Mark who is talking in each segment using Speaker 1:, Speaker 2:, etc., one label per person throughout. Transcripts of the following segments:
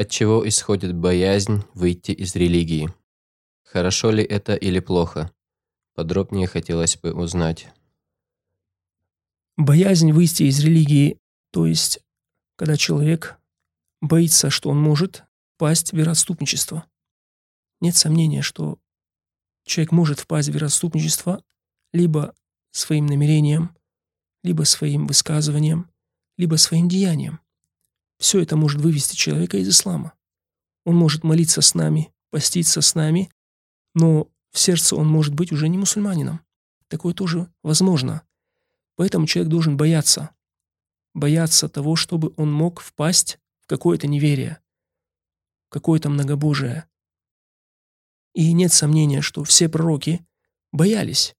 Speaker 1: От чего исходит боязнь выйти из религии? Хорошо ли это или плохо? Подробнее хотелось бы узнать.
Speaker 2: Боязнь выйти из религии, то есть, когда человек боится, что он может впасть в вероотступничество. Нет сомнения, что человек может впасть в вероотступничество либо своим намерением, либо своим высказыванием, либо своим деянием. Все это может вывести человека из ислама. Он может молиться с нами, поститься с нами, но в сердце он может быть уже не мусульманином. Такое тоже возможно. Поэтому человек должен бояться. Бояться того, чтобы он мог впасть в какое-то неверие, какое-то многобожие. И нет сомнения, что все пророки боялись.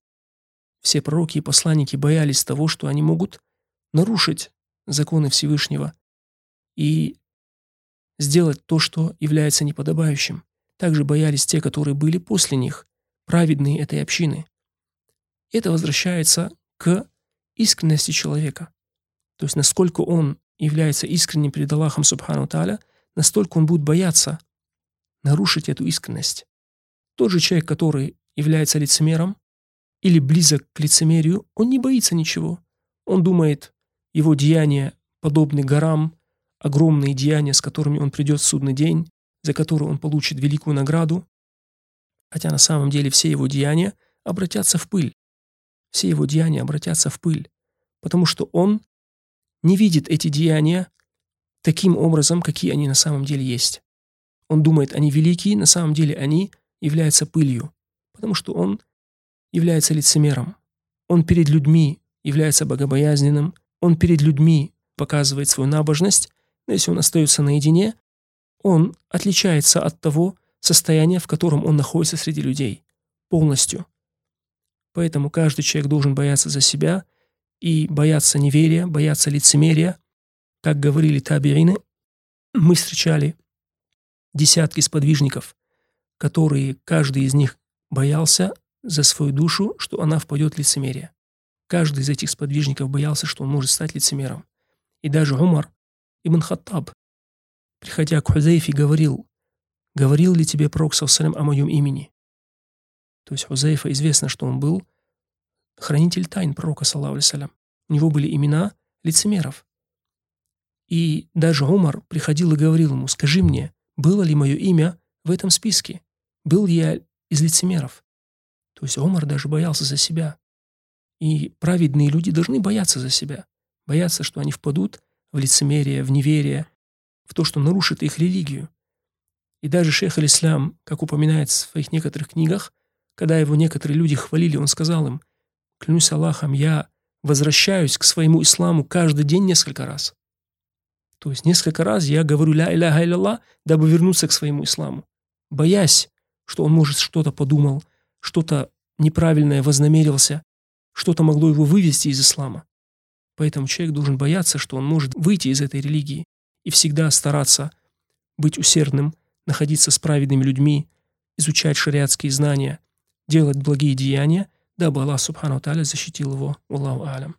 Speaker 2: Все пророки и посланники боялись того, что они могут нарушить законы Всевышнего и сделать то, что является неподобающим. Также боялись те, которые были после них, праведные этой общины. Это возвращается к искренности человека. То есть насколько он является искренним перед Аллахом Субхану Таля, настолько он будет бояться нарушить эту искренность. Тот же человек, который является лицемером или близок к лицемерию, он не боится ничего. Он думает, его деяния подобны горам, огромные деяния, с которыми он придет в судный день, за которые он получит великую награду, хотя на самом деле все его деяния обратятся в пыль. Все его деяния обратятся в пыль, потому что он не видит эти деяния таким образом, какие они на самом деле есть. Он думает, они великие, на самом деле они являются пылью, потому что он является лицемером. Он перед людьми является богобоязненным, он перед людьми показывает свою набожность, но если он остается наедине, он отличается от того состояния, в котором он находится среди людей, полностью. Поэтому каждый человек должен бояться за себя и бояться неверия, бояться лицемерия. Как говорили табиины, мы встречали десятки сподвижников, которые каждый из них боялся за свою душу, что она впадет в лицемерие. Каждый из этих сподвижников боялся, что он может стать лицемером. И даже Умар ибн Хаттаб, приходя к Хузейфе, говорил, «Говорил ли тебе пророк Савсалям о моем имени?» То есть Хузейфа известно, что он был хранитель тайн пророка, саллаху У него были имена лицемеров. И даже Умар приходил и говорил ему, «Скажи мне, было ли мое имя в этом списке? Был я из лицемеров?» То есть Омар даже боялся за себя. И праведные люди должны бояться за себя. Бояться, что они впадут в лицемерие, в неверие, в то, что нарушит их религию. И даже шейх аль-Ислам, как упоминает в своих некоторых книгах, когда его некоторые люди хвалили, он сказал им, «Клянусь Аллахом, я возвращаюсь к своему исламу каждый день несколько раз». То есть несколько раз я говорю «Ля иляха илlallah», дабы вернуться к своему исламу, боясь, что он, может, что-то подумал, что-то неправильное вознамерился, что-то могло его вывести из ислама. Поэтому человек должен бояться, что он может выйти из этой религии и всегда стараться быть усердным, находиться с праведными людьми, изучать шариатские знания, делать благие деяния, дабы Аллах Субхану Таля защитил его. Аллаху Алям.